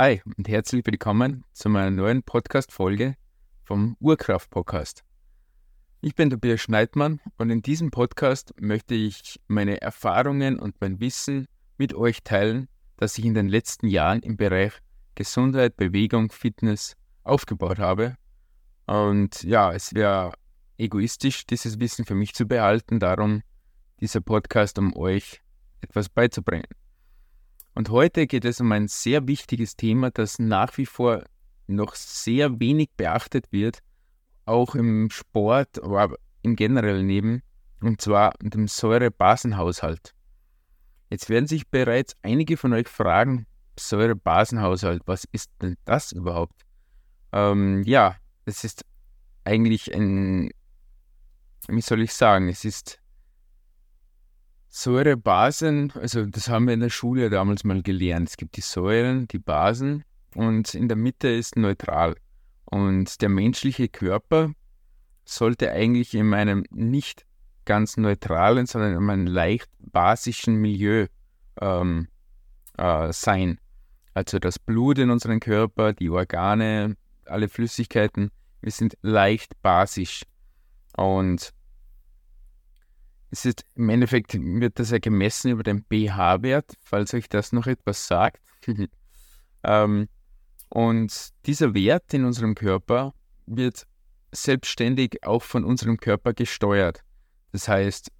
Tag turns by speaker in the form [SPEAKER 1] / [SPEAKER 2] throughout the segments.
[SPEAKER 1] Hi und herzlich willkommen zu meiner neuen Podcast-Folge vom Urkraft-Podcast. Ich bin Tobias Schneidmann und in diesem Podcast möchte ich meine Erfahrungen und mein Wissen mit euch teilen, das ich in den letzten Jahren im Bereich Gesundheit, Bewegung, Fitness aufgebaut habe. Und ja, es wäre egoistisch, dieses Wissen für mich zu behalten, darum dieser Podcast, um euch etwas beizubringen. Und heute geht es um ein sehr wichtiges Thema, das nach wie vor noch sehr wenig beachtet wird, auch im Sport, aber im generellen Leben, und zwar dem Säurebasenhaushalt. Jetzt werden sich bereits einige von euch fragen, Säurebasenhaushalt, was ist denn das überhaupt? Ähm, ja, es ist eigentlich ein, wie soll ich sagen, es ist Säurebasen, also das haben wir in der Schule damals mal gelernt. Es gibt die Säuren, die Basen und in der Mitte ist neutral. Und der menschliche Körper sollte eigentlich in einem nicht ganz neutralen, sondern in einem leicht basischen Milieu ähm, äh, sein. Also das Blut in unserem Körper, die Organe, alle Flüssigkeiten, wir sind leicht basisch. Und es ist, Im Endeffekt wird das ja gemessen über den pH-Wert, falls euch das noch etwas sagt. ähm, und dieser Wert in unserem Körper wird selbstständig auch von unserem Körper gesteuert. Das heißt,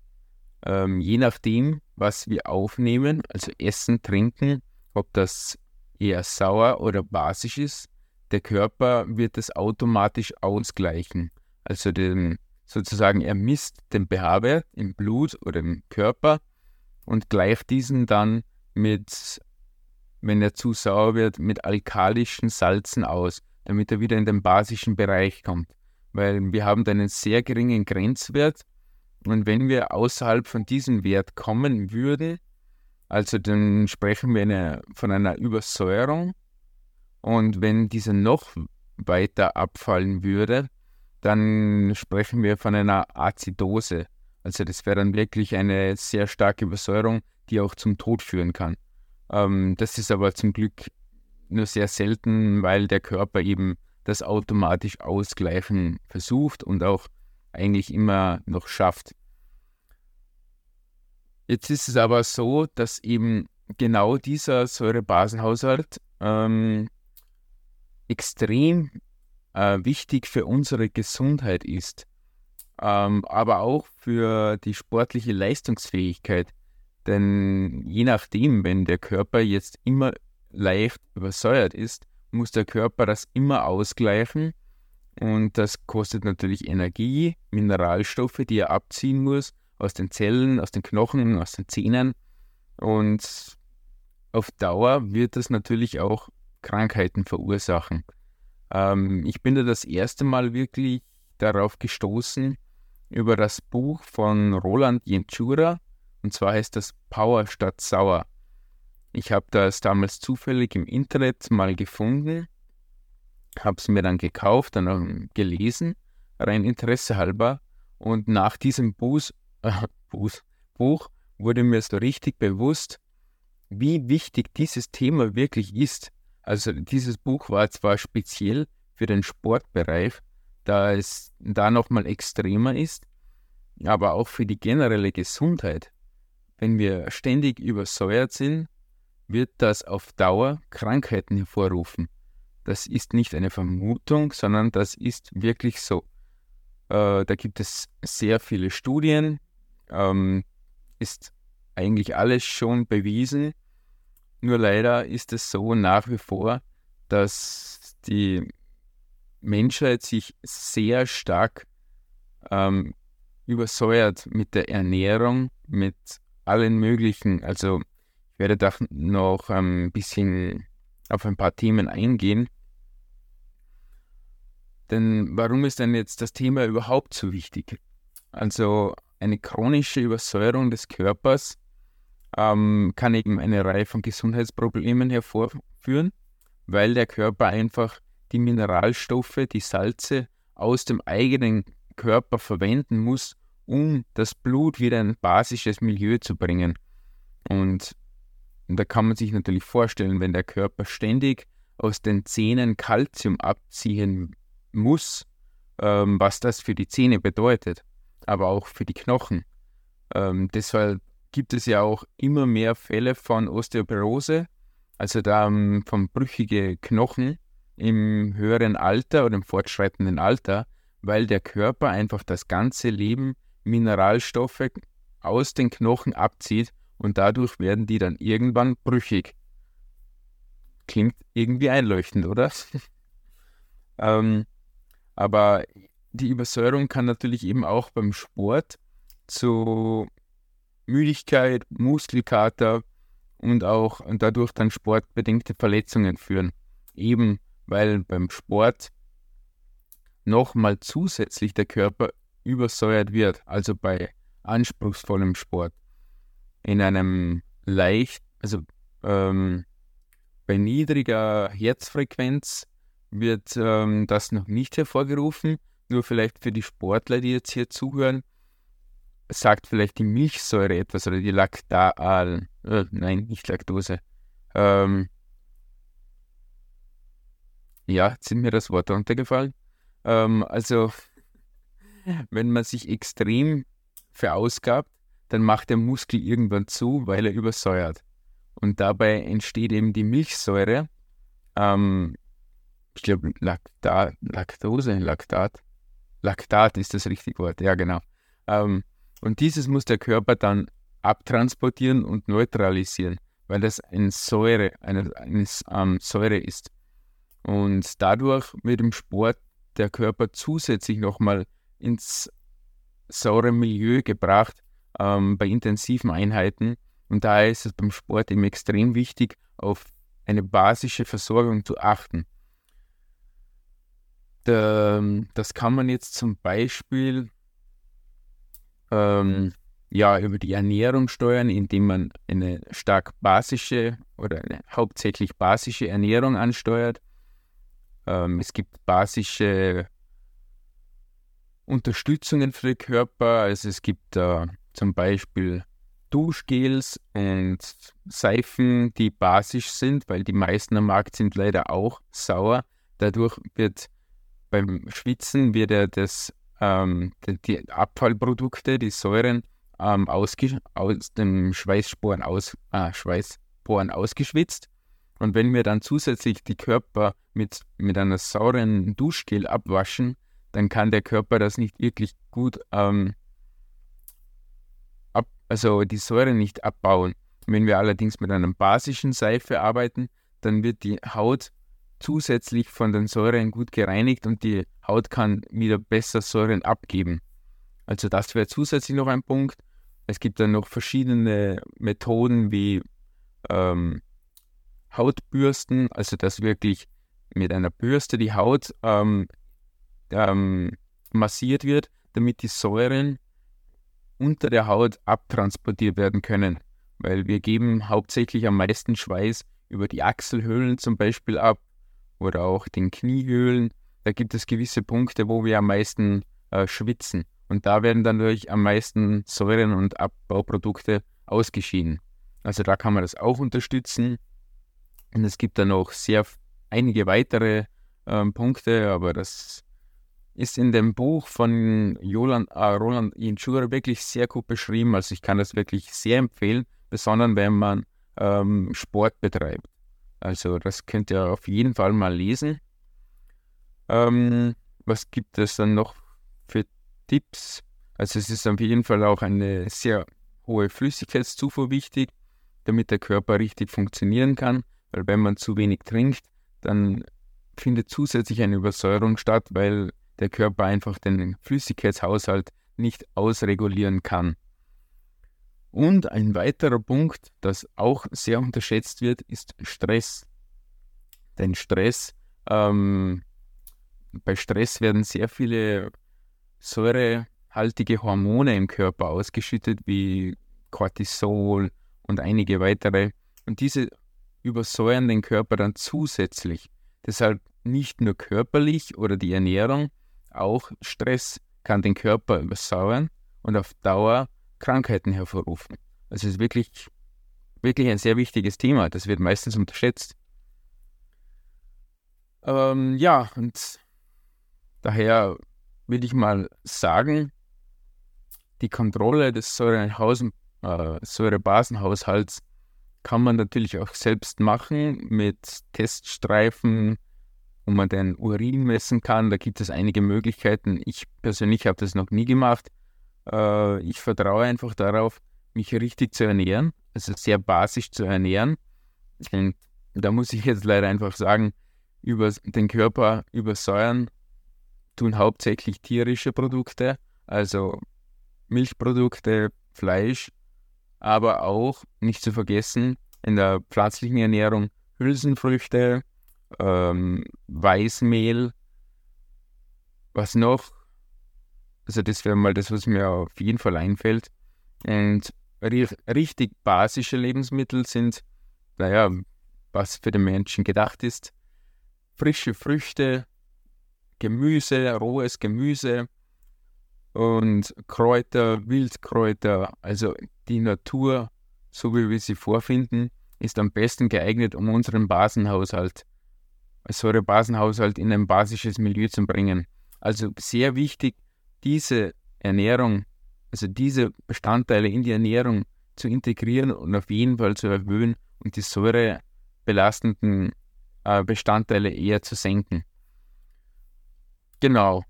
[SPEAKER 1] ähm, je nachdem, was wir aufnehmen, also Essen, Trinken, ob das eher sauer oder basisch ist, der Körper wird das automatisch ausgleichen. Also den, sozusagen, er misst den pH-Wert im Blut oder im Körper und gleicht diesen dann mit, wenn er zu sauer wird, mit alkalischen Salzen aus, damit er wieder in den basischen Bereich kommt. Weil wir haben da einen sehr geringen Grenzwert und wenn wir außerhalb von diesem Wert kommen würden, also dann sprechen wir eine, von einer Übersäuerung und wenn diese noch weiter abfallen würde, dann sprechen wir von einer Azidose. Also das wäre dann wirklich eine sehr starke Übersäuerung, die auch zum Tod führen kann. Ähm, das ist aber zum Glück nur sehr selten, weil der Körper eben das automatisch ausgleichen versucht und auch eigentlich immer noch schafft. Jetzt ist es aber so, dass eben genau dieser Säurebasenhaushalt ähm, extrem äh, wichtig für unsere Gesundheit ist, ähm, aber auch für die sportliche Leistungsfähigkeit. Denn je nachdem, wenn der Körper jetzt immer leicht übersäuert ist, muss der Körper das immer ausgleichen. Und das kostet natürlich Energie, Mineralstoffe, die er abziehen muss aus den Zellen, aus den Knochen, aus den Zähnen. Und auf Dauer wird das natürlich auch Krankheiten verursachen. Ähm, ich bin da das erste Mal wirklich darauf gestoßen über das Buch von Roland Jenchura und zwar heißt das Power statt Sauer. Ich habe das damals zufällig im Internet mal gefunden, habe es mir dann gekauft, dann gelesen, rein Interesse halber und nach diesem Buch, äh, Buch wurde mir so richtig bewusst, wie wichtig dieses Thema wirklich ist. Also dieses Buch war zwar speziell für den Sportbereich, da es da nochmal extremer ist, aber auch für die generelle Gesundheit. Wenn wir ständig übersäuert sind, wird das auf Dauer Krankheiten hervorrufen. Das ist nicht eine Vermutung, sondern das ist wirklich so. Äh, da gibt es sehr viele Studien, ähm, ist eigentlich alles schon bewiesen. Nur leider ist es so nach wie vor, dass die Menschheit sich sehr stark ähm, übersäuert mit der Ernährung, mit allen möglichen. Also ich werde da noch ein bisschen auf ein paar Themen eingehen. Denn warum ist denn jetzt das Thema überhaupt so wichtig? Also eine chronische Übersäuerung des Körpers ähm, kann eben eine Reihe von Gesundheitsproblemen hervorführen, weil der Körper einfach die Mineralstoffe, die Salze aus dem eigenen Körper verwenden muss, um das Blut wieder in ein basisches Milieu zu bringen. Und da kann man sich natürlich vorstellen, wenn der Körper ständig aus den Zähnen Kalzium abziehen muss, ähm, was das für die Zähne bedeutet, aber auch für die Knochen. Ähm, deshalb gibt es ja auch immer mehr Fälle von Osteoporose, also da um, von brüchige Knochen im höheren Alter oder im fortschreitenden Alter, weil der Körper einfach das ganze Leben Mineralstoffe aus den Knochen abzieht und dadurch werden die dann irgendwann brüchig. Klingt irgendwie einleuchtend, oder? ähm, aber die Übersäuerung kann natürlich eben auch beim Sport zu Müdigkeit, Muskelkater und auch dadurch dann sportbedingte Verletzungen führen. Eben weil beim Sport nochmal zusätzlich der Körper übersäuert wird, also bei anspruchsvollem Sport. In einem leicht, also ähm, bei niedriger Herzfrequenz wird ähm, das noch nicht hervorgerufen. Nur vielleicht für die Sportler, die jetzt hier zuhören, sagt vielleicht die Milchsäure etwas oder die Laktal, äh, nein, nicht Laktose. Ähm, ja, jetzt sind mir das Wort runtergefallen. Ähm, also, wenn man sich extrem verausgabt, dann macht der Muskel irgendwann zu, weil er übersäuert. Und dabei entsteht eben die Milchsäure. Ähm, ich glaube, Laktat, Laktose, Laktat. Laktat ist das richtige Wort, ja, genau. Ähm, und dieses muss der Körper dann abtransportieren und neutralisieren, weil das eine Säure, eine, eine ähm, Säure ist. Und dadurch wird im Sport der Körper zusätzlich nochmal ins saure Milieu gebracht ähm, bei intensiven Einheiten. Und daher ist es beim Sport eben extrem wichtig, auf eine basische Versorgung zu achten. das kann man jetzt zum Beispiel ähm, ja, über die Ernährung steuern, indem man eine stark basische oder eine hauptsächlich basische Ernährung ansteuert. Ähm, es gibt basische Unterstützungen für den Körper. Also es gibt äh, zum Beispiel Duschgels und Seifen, die basisch sind, weil die meisten am Markt sind leider auch sauer. Dadurch wird beim Schwitzen wird ja das, ähm, die, die, Abfallprodukte, die Säuren ähm, aus dem Schweißsporen, aus, ah, Schweißporen ausgeschwitzt. Und wenn wir dann zusätzlich die Körper mit, mit einer sauren Duschgel abwaschen, dann kann der Körper das nicht wirklich gut, ähm, ab, also die Säure nicht abbauen. Wenn wir allerdings mit einer basischen Seife arbeiten, dann wird die Haut zusätzlich von den Säuren gut gereinigt und die Haut kann wieder besser Säuren abgeben. Also das wäre zusätzlich noch ein Punkt. Es gibt dann noch verschiedene Methoden wie ähm, Hautbürsten, also dass wirklich mit einer Bürste die Haut ähm, ähm, massiert wird, damit die Säuren unter der Haut abtransportiert werden können. Weil wir geben hauptsächlich am meisten Schweiß über die Achselhöhlen zum Beispiel ab oder auch den Kniehöhlen. Da gibt es gewisse Punkte, wo wir am meisten äh, schwitzen. Und da werden dann natürlich am meisten Säuren und Abbauprodukte ausgeschieden. Also da kann man das auch unterstützen. Und es gibt dann noch sehr einige weitere ähm, Punkte, aber das ist in dem Buch von Joland, äh, Roland Inchura wirklich sehr gut beschrieben. Also ich kann das wirklich sehr empfehlen, besonders wenn man ähm, Sport betreibt. Also das könnt ihr auf jeden Fall mal lesen. Ähm, was gibt es dann noch für Tipps? Also es ist auf jeden Fall auch eine sehr hohe Flüssigkeitszufuhr wichtig, damit der Körper richtig funktionieren kann. Weil wenn man zu wenig trinkt, dann findet zusätzlich eine Übersäuerung statt, weil der Körper einfach den Flüssigkeitshaushalt nicht ausregulieren kann. Und ein weiterer Punkt, das auch sehr unterschätzt wird, ist Stress. Denn Stress, ähm, bei Stress werden sehr viele säurehaltige Hormone im Körper ausgeschüttet, wie Cortisol und einige weitere. Und diese übersäuern den Körper dann zusätzlich. Deshalb nicht nur körperlich oder die Ernährung, auch Stress kann den Körper übersäuern und auf Dauer Krankheiten hervorrufen. Also es ist wirklich, wirklich ein sehr wichtiges Thema. Das wird meistens unterschätzt. Ähm, ja, und daher will ich mal sagen, die Kontrolle des äh, Säurebasenhaushalts kann man natürlich auch selbst machen mit Teststreifen, wo man den Urin messen kann. Da gibt es einige Möglichkeiten. Ich persönlich habe das noch nie gemacht. Äh, ich vertraue einfach darauf, mich richtig zu ernähren, also sehr basisch zu ernähren. Und da muss ich jetzt leider einfach sagen, über den Körper übersäuern tun hauptsächlich tierische Produkte, also Milchprodukte, Fleisch, aber auch, nicht zu vergessen, in der pflanzlichen Ernährung Hülsenfrüchte, ähm, Weißmehl, was noch? Also das wäre mal das, was mir auf jeden Fall einfällt. Und richtig basische Lebensmittel sind, naja, was für den Menschen gedacht ist. Frische Früchte, Gemüse, rohes Gemüse und Kräuter, Wildkräuter, also die Natur, so wie wir sie vorfinden, ist am besten geeignet, um unseren Basenhaushalt, Säurebasenhaushalt in ein basisches Milieu zu bringen. Also sehr wichtig, diese Ernährung, also diese Bestandteile in die Ernährung zu integrieren und auf jeden Fall zu erhöhen und die säurebelastenden äh, Bestandteile eher zu senken. Genau.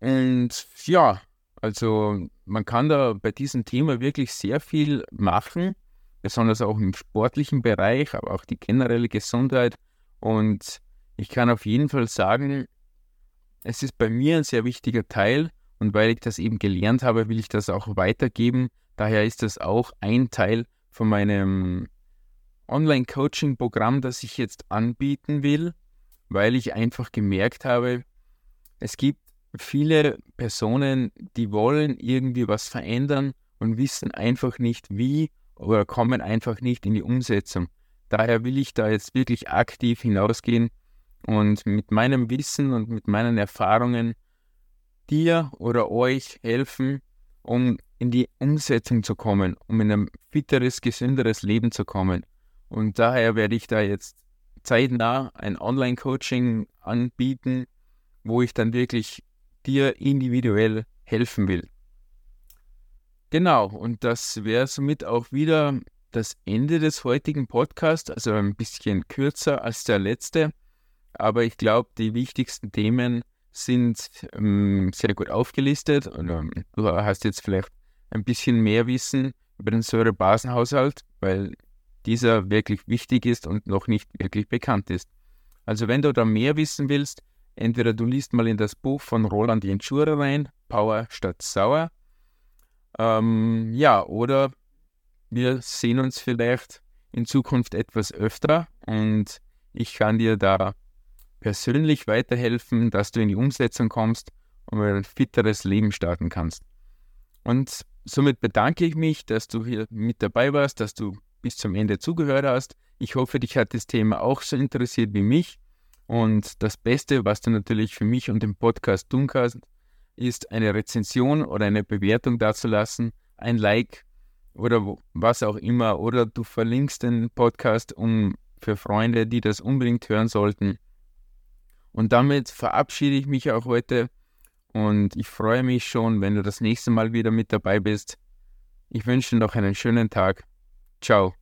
[SPEAKER 1] Und ja, also man kann da bei diesem Thema wirklich sehr viel machen, besonders auch im sportlichen Bereich, aber auch die generelle Gesundheit. Und ich kann auf jeden Fall sagen, es ist bei mir ein sehr wichtiger Teil und weil ich das eben gelernt habe, will ich das auch weitergeben. Daher ist das auch ein Teil von meinem Online-Coaching-Programm, das ich jetzt anbieten will, weil ich einfach gemerkt habe, es gibt viele Personen, die wollen irgendwie was verändern und wissen einfach nicht wie oder kommen einfach nicht in die Umsetzung. Daher will ich da jetzt wirklich aktiv hinausgehen und mit meinem Wissen und mit meinen Erfahrungen dir oder euch helfen, um in die Umsetzung zu kommen, um in ein fitteres, gesünderes Leben zu kommen. Und daher werde ich da jetzt zeitnah ein Online-Coaching anbieten, wo ich dann wirklich dir individuell helfen will. Genau, und das wäre somit auch wieder das Ende des heutigen Podcasts, also ein bisschen kürzer als der letzte. Aber ich glaube, die wichtigsten Themen sind ähm, sehr gut aufgelistet. Und, ähm, du hast jetzt vielleicht ein bisschen mehr Wissen über den Säurebasenhaushalt, weil dieser wirklich wichtig ist und noch nicht wirklich bekannt ist. Also wenn du da mehr wissen willst, entweder du liest mal in das Buch von Roland Jentschura rein, Power statt Sauer, ähm, ja, oder wir sehen uns vielleicht in Zukunft etwas öfter und ich kann dir da persönlich weiterhelfen, dass du in die Umsetzung kommst und ein fitteres Leben starten kannst. Und somit bedanke ich mich, dass du hier mit dabei warst, dass du bis zum Ende zugehört hast. Ich hoffe, dich hat das Thema auch so interessiert wie mich. Und das Beste, was du natürlich für mich und den Podcast tun kannst, ist eine Rezension oder eine Bewertung dazulassen, ein Like oder was auch immer. Oder du verlinkst den Podcast um für Freunde, die das unbedingt hören sollten. Und damit verabschiede ich mich auch heute und ich freue mich schon, wenn du das nächste Mal wieder mit dabei bist. Ich wünsche noch einen schönen Tag. Ciao.